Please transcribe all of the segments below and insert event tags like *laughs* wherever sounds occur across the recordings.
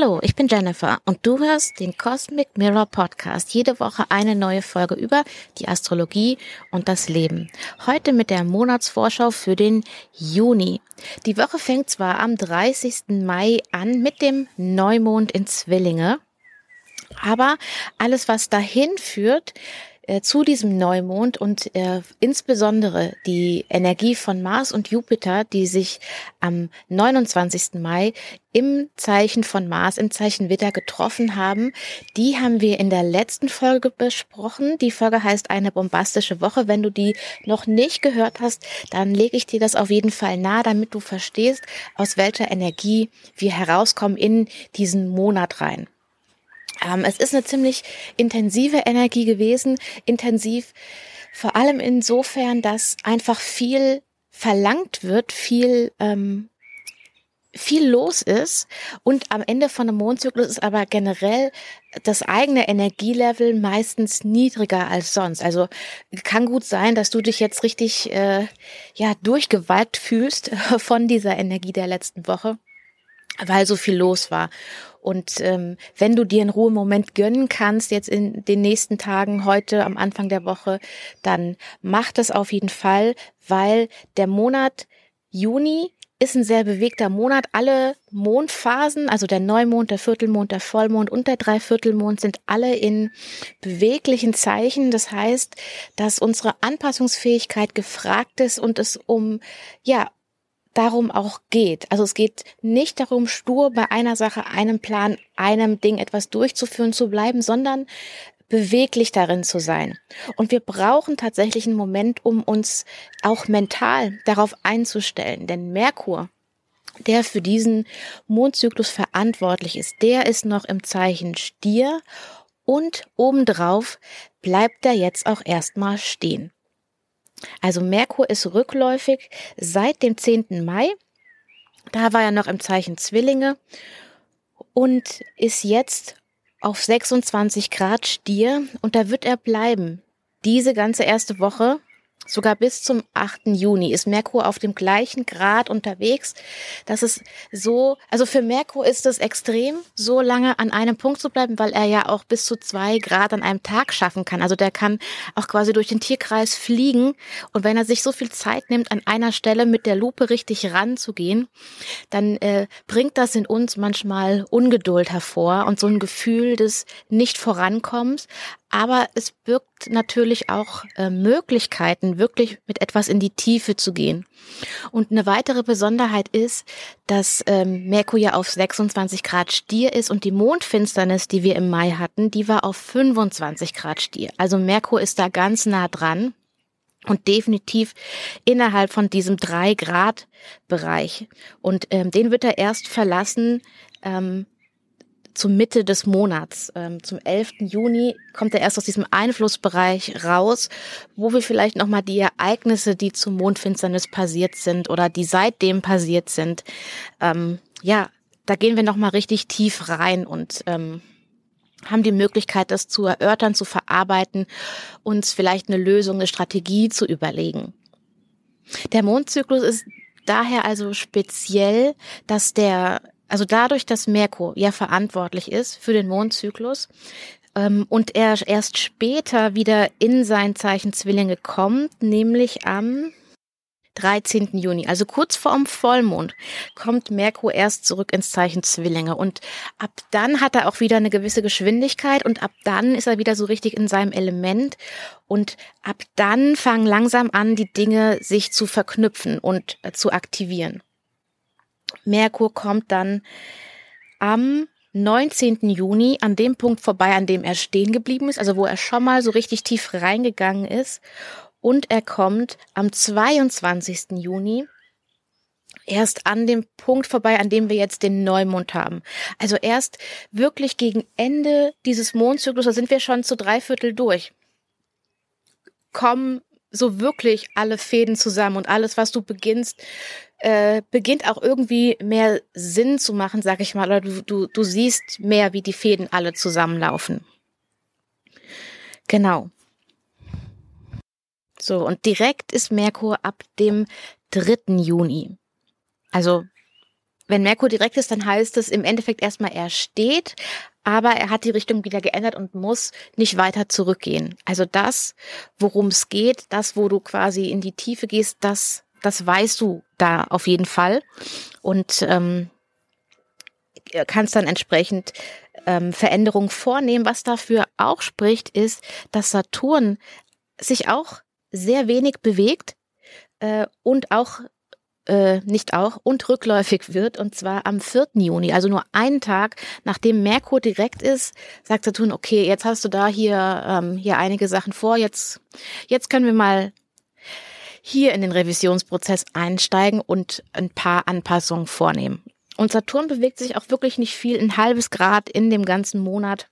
Hallo, ich bin Jennifer und du hörst den Cosmic Mirror Podcast. Jede Woche eine neue Folge über die Astrologie und das Leben. Heute mit der Monatsvorschau für den Juni. Die Woche fängt zwar am 30. Mai an mit dem Neumond in Zwillinge, aber alles, was dahin führt, äh, zu diesem Neumond und äh, insbesondere die Energie von Mars und Jupiter, die sich am 29. Mai im Zeichen von Mars, im Zeichen Witter getroffen haben, die haben wir in der letzten Folge besprochen. Die Folge heißt eine bombastische Woche. Wenn du die noch nicht gehört hast, dann lege ich dir das auf jeden Fall nahe, damit du verstehst, aus welcher Energie wir herauskommen in diesen Monat rein. Ähm, es ist eine ziemlich intensive Energie gewesen, intensiv vor allem insofern, dass einfach viel verlangt wird, viel ähm, viel los ist und am Ende von einem Mondzyklus ist aber generell das eigene Energielevel meistens niedriger als sonst. Also kann gut sein, dass du dich jetzt richtig äh, ja durchgewalkt fühlst *laughs* von dieser Energie der letzten Woche, weil so viel los war. Und ähm, wenn du dir einen Ruhemoment gönnen kannst, jetzt in den nächsten Tagen, heute am Anfang der Woche, dann mach das auf jeden Fall, weil der Monat Juni ist ein sehr bewegter Monat. Alle Mondphasen, also der Neumond, der Viertelmond, der Vollmond und der Dreiviertelmond sind alle in beweglichen Zeichen. Das heißt, dass unsere Anpassungsfähigkeit gefragt ist und es um, ja, darum auch geht. Also es geht nicht darum, stur bei einer Sache, einem Plan, einem Ding etwas durchzuführen zu bleiben, sondern beweglich darin zu sein. Und wir brauchen tatsächlich einen Moment, um uns auch mental darauf einzustellen. Denn Merkur, der für diesen Mondzyklus verantwortlich ist, der ist noch im Zeichen Stier und obendrauf bleibt er jetzt auch erstmal stehen. Also Merkur ist rückläufig seit dem 10. Mai. Da war er noch im Zeichen Zwillinge und ist jetzt auf 26 Grad Stier und da wird er bleiben. Diese ganze erste Woche Sogar bis zum 8. Juni ist Merkur auf dem gleichen Grad unterwegs. Das ist so, also für Merkur ist es extrem, so lange an einem Punkt zu bleiben, weil er ja auch bis zu zwei Grad an einem Tag schaffen kann. Also der kann auch quasi durch den Tierkreis fliegen. Und wenn er sich so viel Zeit nimmt, an einer Stelle mit der Lupe richtig ranzugehen, dann äh, bringt das in uns manchmal Ungeduld hervor und so ein Gefühl des Nicht-Vorankommens aber es birgt natürlich auch äh, Möglichkeiten, wirklich mit etwas in die Tiefe zu gehen. Und eine weitere Besonderheit ist, dass ähm, Merkur ja auf 26 Grad Stier ist und die Mondfinsternis, die wir im Mai hatten, die war auf 25 Grad Stier. Also Merkur ist da ganz nah dran und definitiv innerhalb von diesem drei Grad Bereich. Und ähm, den wird er erst verlassen, ähm, zur Mitte des Monats, ähm, zum 11. Juni, kommt er erst aus diesem Einflussbereich raus, wo wir vielleicht nochmal die Ereignisse, die zum Mondfinsternis passiert sind oder die seitdem passiert sind, ähm, ja, da gehen wir nochmal richtig tief rein und ähm, haben die Möglichkeit, das zu erörtern, zu verarbeiten, uns vielleicht eine Lösung, eine Strategie zu überlegen. Der Mondzyklus ist daher also speziell, dass der also dadurch, dass Merkur ja verantwortlich ist für den Mondzyklus ähm, und er erst später wieder in sein Zeichen Zwillinge kommt, nämlich am 13. Juni, also kurz vorm Vollmond, kommt Merkur erst zurück ins Zeichen Zwillinge. Und ab dann hat er auch wieder eine gewisse Geschwindigkeit und ab dann ist er wieder so richtig in seinem Element. Und ab dann fangen langsam an, die Dinge sich zu verknüpfen und äh, zu aktivieren. Merkur kommt dann am 19. Juni an dem Punkt vorbei, an dem er stehen geblieben ist, also wo er schon mal so richtig tief reingegangen ist. Und er kommt am 22. Juni erst an dem Punkt vorbei, an dem wir jetzt den Neumond haben. Also erst wirklich gegen Ende dieses Mondzyklus, da sind wir schon zu drei Viertel durch, kommen so wirklich alle Fäden zusammen und alles, was du beginnst, äh, beginnt auch irgendwie mehr Sinn zu machen, sag ich mal, oder du, du, du siehst mehr, wie die Fäden alle zusammenlaufen. Genau. So, und direkt ist Merkur ab dem 3. Juni. Also wenn Merkur direkt ist, dann heißt es im Endeffekt erstmal, er steht, aber er hat die Richtung wieder geändert und muss nicht weiter zurückgehen. Also das, worum es geht, das, wo du quasi in die Tiefe gehst, das, das weißt du da auf jeden Fall. Und ähm, kannst dann entsprechend ähm, Veränderungen vornehmen. Was dafür auch spricht, ist, dass Saturn sich auch sehr wenig bewegt äh, und auch äh, nicht auch und rückläufig wird und zwar am 4. Juni, also nur einen Tag nachdem Merkur direkt ist, sagt Saturn, okay, jetzt hast du da hier ähm, hier einige Sachen vor, jetzt jetzt können wir mal hier in den Revisionsprozess einsteigen und ein paar Anpassungen vornehmen. Und Saturn bewegt sich auch wirklich nicht viel, ein halbes Grad in dem ganzen Monat.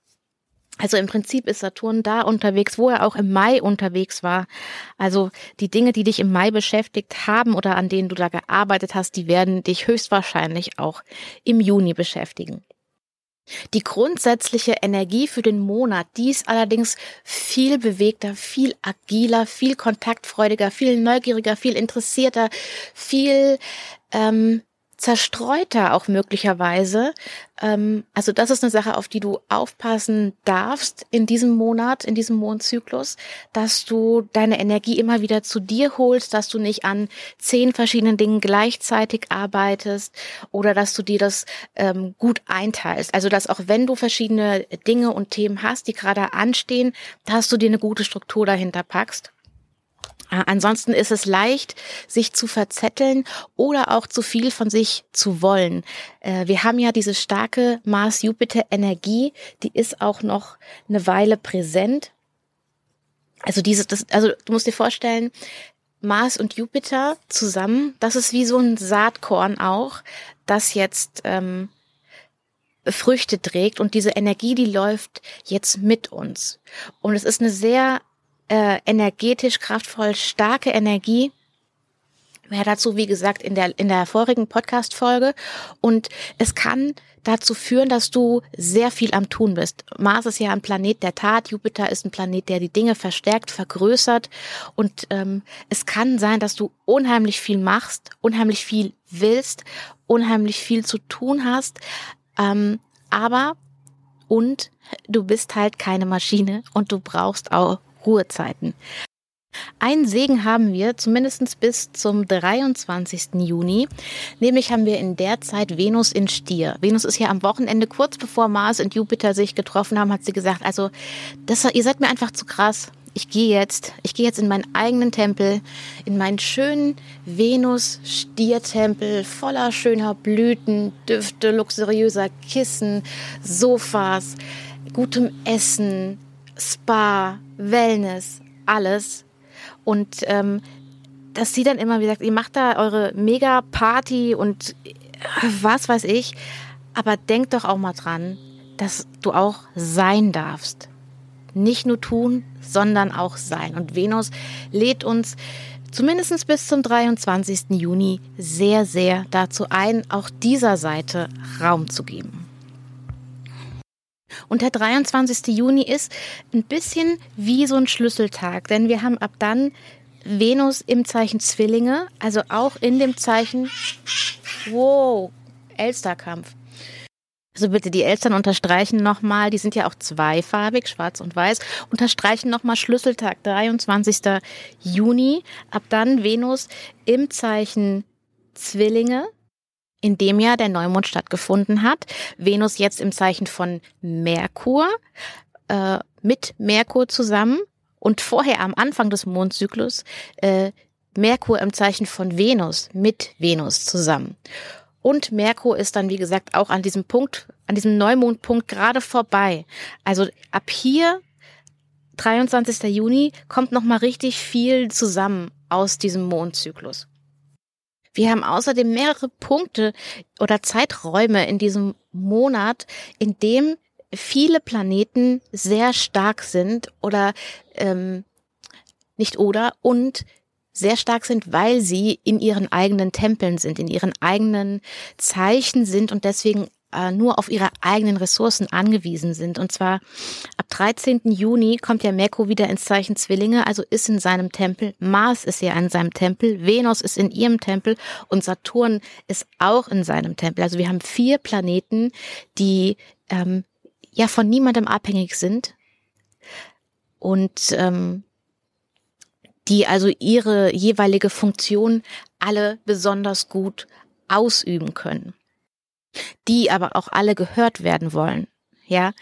Also im Prinzip ist Saturn da unterwegs, wo er auch im Mai unterwegs war. Also die Dinge, die dich im Mai beschäftigt haben oder an denen du da gearbeitet hast, die werden dich höchstwahrscheinlich auch im Juni beschäftigen. Die grundsätzliche Energie für den Monat, die ist allerdings viel bewegter, viel agiler, viel kontaktfreudiger, viel neugieriger, viel interessierter, viel ähm, zerstreuter auch möglicherweise. Ähm, also das ist eine Sache, auf die du aufpassen darfst in diesem Monat, in diesem Mondzyklus, dass du deine Energie immer wieder zu dir holst, dass du nicht an zehn verschiedenen Dingen gleichzeitig arbeitest oder dass du dir das ähm, gut einteilst. Also dass auch wenn du verschiedene Dinge und Themen hast, die gerade anstehen, dass du dir eine gute Struktur dahinter packst ansonsten ist es leicht, sich zu verzetteln oder auch zu viel von sich zu wollen. Äh, wir haben ja diese starke Mars-Jupiter-Energie, die ist auch noch eine Weile präsent. Also diese, das, also du musst dir vorstellen, Mars und Jupiter zusammen, das ist wie so ein Saatkorn auch, das jetzt ähm, Früchte trägt und diese Energie, die läuft jetzt mit uns. Und es ist eine sehr äh, energetisch kraftvoll, starke Energie. Mehr dazu, wie gesagt, in der, in der vorigen Podcast-Folge. Und es kann dazu führen, dass du sehr viel am Tun bist. Mars ist ja ein Planet der Tat, Jupiter ist ein Planet, der die Dinge verstärkt, vergrößert. Und ähm, es kann sein, dass du unheimlich viel machst, unheimlich viel willst, unheimlich viel zu tun hast. Ähm, aber und du bist halt keine Maschine und du brauchst auch Ruhezeiten. Ein Segen haben wir zumindest bis zum 23. Juni. Nämlich haben wir in der Zeit Venus in Stier. Venus ist ja am Wochenende, kurz bevor Mars und Jupiter sich getroffen haben, hat sie gesagt, also das, ihr seid mir einfach zu krass. Ich gehe jetzt, ich gehe jetzt in meinen eigenen Tempel, in meinen schönen Venus-Stier-Tempel voller schöner Blüten, Düfte, luxuriöser Kissen, Sofas, gutem Essen, Spa, Wellness, alles. Und ähm, dass sie dann immer wie gesagt, ihr macht da eure Mega-Party und äh, was weiß ich. Aber denk doch auch mal dran, dass du auch sein darfst. Nicht nur tun, sondern auch sein. Und Venus lädt uns zumindest bis zum 23. Juni sehr, sehr dazu ein, auch dieser Seite Raum zu geben. Und der 23. Juni ist ein bisschen wie so ein Schlüsseltag, denn wir haben ab dann Venus im Zeichen Zwillinge, also auch in dem Zeichen, wow, Elsterkampf. Also bitte die Eltern unterstreichen nochmal, die sind ja auch zweifarbig, schwarz und weiß, unterstreichen nochmal Schlüsseltag, 23. Juni, ab dann Venus im Zeichen Zwillinge, in dem Jahr der Neumond stattgefunden hat. Venus jetzt im Zeichen von Merkur, äh, mit Merkur zusammen und vorher am Anfang des Mondzyklus äh, Merkur im Zeichen von Venus mit Venus zusammen. Und Merkur ist dann, wie gesagt, auch an diesem Punkt, an diesem Neumondpunkt gerade vorbei. Also ab hier, 23. Juni, kommt nochmal richtig viel zusammen aus diesem Mondzyklus. Wir haben außerdem mehrere Punkte oder Zeiträume in diesem Monat, in dem viele Planeten sehr stark sind oder ähm, nicht oder und sehr stark sind, weil sie in ihren eigenen Tempeln sind, in ihren eigenen Zeichen sind und deswegen äh, nur auf ihre eigenen Ressourcen angewiesen sind. Und zwar ab 13. Juni kommt ja Merkur wieder ins Zeichen Zwillinge, also ist in seinem Tempel. Mars ist ja in seinem Tempel, Venus ist in ihrem Tempel und Saturn ist auch in seinem Tempel. Also wir haben vier Planeten, die ähm, ja von niemandem abhängig sind und ähm, die also ihre jeweilige Funktion alle besonders gut ausüben können die aber auch alle gehört werden wollen. Ja,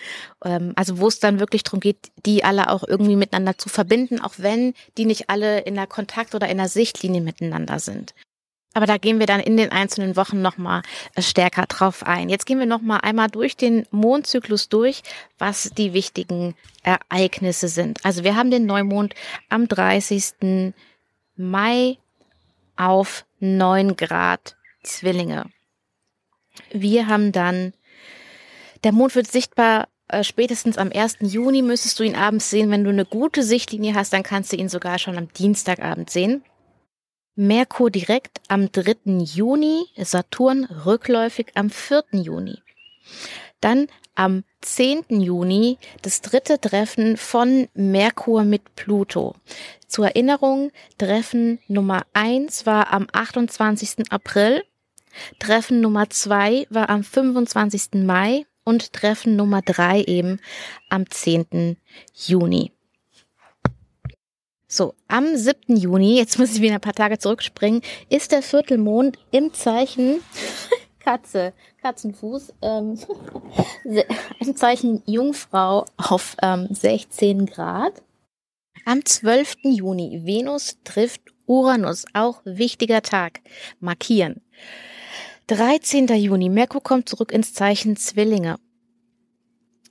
ähm, also wo es dann wirklich darum geht, die alle auch irgendwie miteinander zu verbinden, auch wenn die nicht alle in der Kontakt- oder in der Sichtlinie miteinander sind. Aber da gehen wir dann in den einzelnen Wochen nochmal äh, stärker drauf ein. Jetzt gehen wir nochmal einmal durch den Mondzyklus durch, was die wichtigen Ereignisse sind. Also wir haben den Neumond am 30. Mai auf 9 Grad Zwillinge. Wir haben dann, der Mond wird sichtbar äh, spätestens am 1. Juni müsstest du ihn abends sehen. Wenn du eine gute Sichtlinie hast, dann kannst du ihn sogar schon am Dienstagabend sehen. Merkur direkt am 3. Juni, Saturn rückläufig am 4. Juni. Dann am 10. Juni das dritte Treffen von Merkur mit Pluto. Zur Erinnerung, Treffen Nummer 1 war am 28. April Treffen Nummer zwei war am 25. Mai und Treffen Nummer drei eben am 10. Juni. So, am 7. Juni, jetzt muss ich wieder ein paar Tage zurückspringen, ist der Viertelmond im Zeichen *laughs* Katze, Katzenfuß, ähm, *laughs* im Zeichen Jungfrau auf ähm, 16 Grad. Am 12. Juni, Venus trifft Uranus, auch wichtiger Tag, markieren. 13. Juni, Merkur kommt zurück ins Zeichen Zwillinge.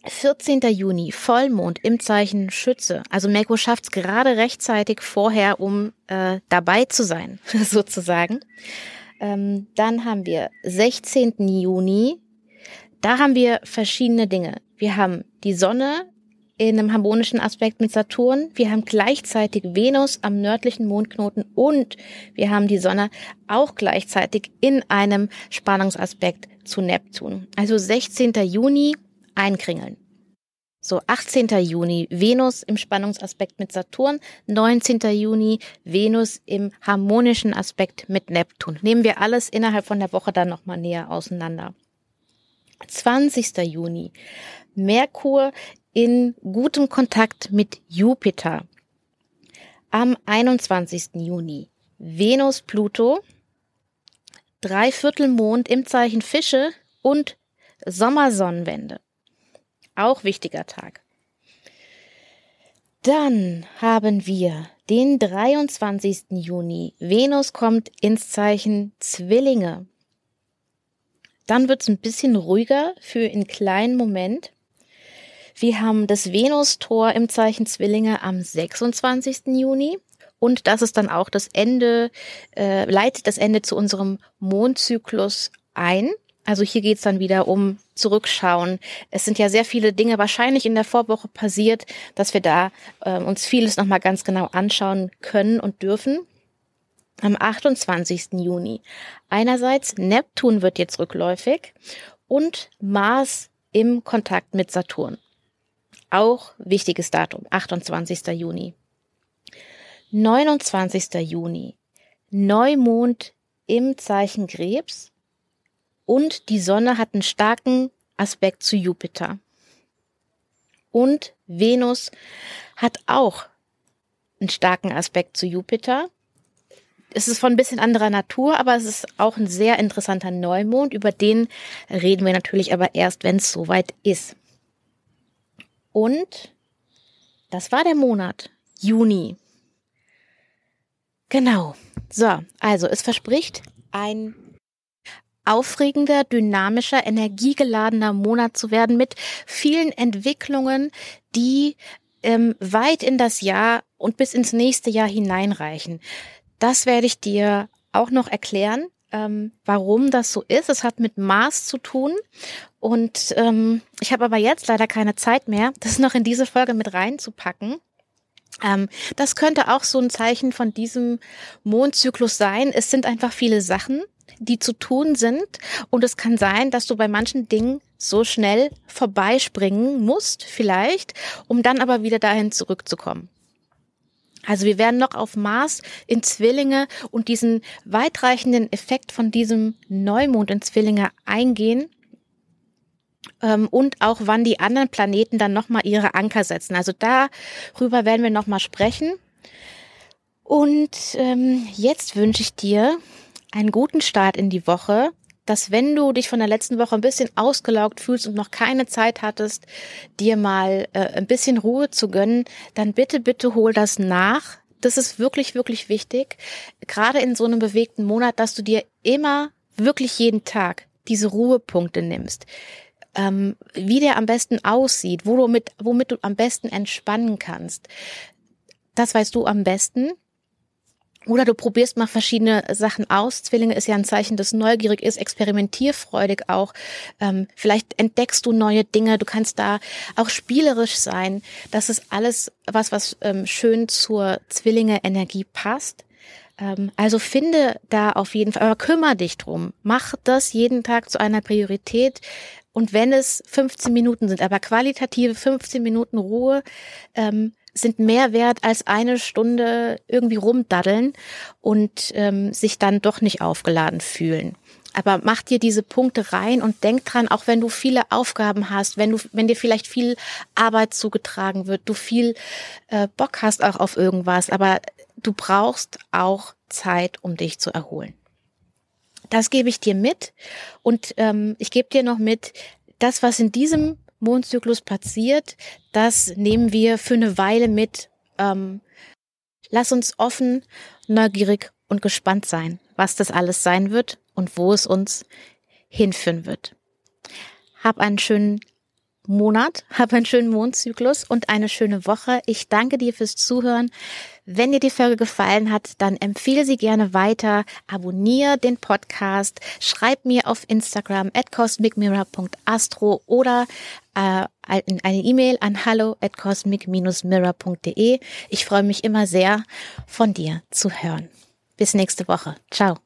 14. Juni, Vollmond im Zeichen Schütze. Also Merkur schafft es gerade rechtzeitig vorher, um äh, dabei zu sein, *laughs* sozusagen. Ähm, dann haben wir 16. Juni. Da haben wir verschiedene Dinge. Wir haben die Sonne in einem harmonischen Aspekt mit Saturn. Wir haben gleichzeitig Venus am nördlichen Mondknoten und wir haben die Sonne auch gleichzeitig in einem Spannungsaspekt zu Neptun. Also 16. Juni einkringeln. So, 18. Juni Venus im Spannungsaspekt mit Saturn, 19. Juni Venus im harmonischen Aspekt mit Neptun. Nehmen wir alles innerhalb von der Woche dann nochmal näher auseinander. 20. Juni Merkur in gutem Kontakt mit Jupiter. Am 21. Juni Venus Pluto, Dreiviertelmond im Zeichen Fische und Sommersonnenwende. Auch wichtiger Tag. Dann haben wir den 23. Juni. Venus kommt ins Zeichen Zwillinge. Dann wird es ein bisschen ruhiger für einen kleinen Moment. Wir haben das Venus-Tor im Zeichen Zwillinge am 26. Juni. Und das ist dann auch das Ende, äh, leitet das Ende zu unserem Mondzyklus ein. Also hier geht's dann wieder um Zurückschauen. Es sind ja sehr viele Dinge wahrscheinlich in der Vorwoche passiert, dass wir da äh, uns vieles nochmal ganz genau anschauen können und dürfen. Am 28. Juni. Einerseits Neptun wird jetzt rückläufig und Mars im Kontakt mit Saturn. Auch wichtiges Datum, 28. Juni. 29. Juni. Neumond im Zeichen Krebs und die Sonne hat einen starken Aspekt zu Jupiter. Und Venus hat auch einen starken Aspekt zu Jupiter. Es ist von ein bisschen anderer Natur, aber es ist auch ein sehr interessanter Neumond. Über den reden wir natürlich aber erst, wenn es soweit ist. Und das war der Monat Juni. Genau. So, also es verspricht ein aufregender, dynamischer, energiegeladener Monat zu werden mit vielen Entwicklungen, die ähm, weit in das Jahr und bis ins nächste Jahr hineinreichen. Das werde ich dir auch noch erklären ähm, warum das so ist. Es hat mit Maß zu tun. Und ähm, ich habe aber jetzt leider keine Zeit mehr, *laughs* das noch in diese Folge mit reinzupacken. Ähm, das könnte auch so ein Zeichen von diesem Mondzyklus sein. Es sind einfach viele Sachen, die zu tun sind. Und es kann sein, dass du bei manchen Dingen so schnell vorbeispringen musst, vielleicht, um dann aber wieder dahin zurückzukommen. Also wir werden noch auf Mars in Zwillinge und diesen weitreichenden Effekt von diesem Neumond in Zwillinge eingehen ähm, und auch wann die anderen Planeten dann nochmal ihre Anker setzen. Also darüber werden wir nochmal sprechen. Und ähm, jetzt wünsche ich dir einen guten Start in die Woche, dass wenn du dich von der letzten Woche ein bisschen ausgelaugt fühlst und noch keine Zeit hattest, dir mal äh, ein bisschen Ruhe zu gönnen, dann bitte, bitte hol das nach. Das ist wirklich, wirklich wichtig. Gerade in so einem bewegten Monat, dass du dir immer, wirklich jeden Tag diese Ruhepunkte nimmst. Ähm, wie der am besten aussieht, wo du mit, womit du am besten entspannen kannst. Das weißt du am besten. Oder du probierst mal verschiedene Sachen aus. Zwillinge ist ja ein Zeichen, das neugierig ist, experimentierfreudig auch. Ähm, vielleicht entdeckst du neue Dinge. Du kannst da auch spielerisch sein. Das ist alles was, was ähm, schön zur Zwillinge-Energie passt. Ähm, also finde da auf jeden Fall, aber kümmere dich drum. Mach das jeden Tag zu einer Priorität. Und wenn es 15 Minuten sind, aber qualitative 15 Minuten Ruhe, ähm, sind mehr wert als eine Stunde irgendwie rumdaddeln und ähm, sich dann doch nicht aufgeladen fühlen. Aber mach dir diese Punkte rein und denk dran, auch wenn du viele Aufgaben hast, wenn du, wenn dir vielleicht viel Arbeit zugetragen wird, du viel äh, Bock hast auch auf irgendwas, aber du brauchst auch Zeit, um dich zu erholen. Das gebe ich dir mit und ähm, ich gebe dir noch mit, das, was in diesem Mondzyklus passiert, das nehmen wir für eine Weile mit. Ähm, lass uns offen, neugierig und gespannt sein, was das alles sein wird und wo es uns hinführen wird. Hab einen schönen Monat, hab einen schönen Mondzyklus und eine schöne Woche. Ich danke dir fürs Zuhören. Wenn dir die Folge gefallen hat, dann empfehle sie gerne weiter, abonniere den Podcast, schreib mir auf Instagram at cosmicmirror.astro oder äh, eine E-Mail an hallo at cosmic-mirror.de. Ich freue mich immer sehr, von dir zu hören. Bis nächste Woche. Ciao.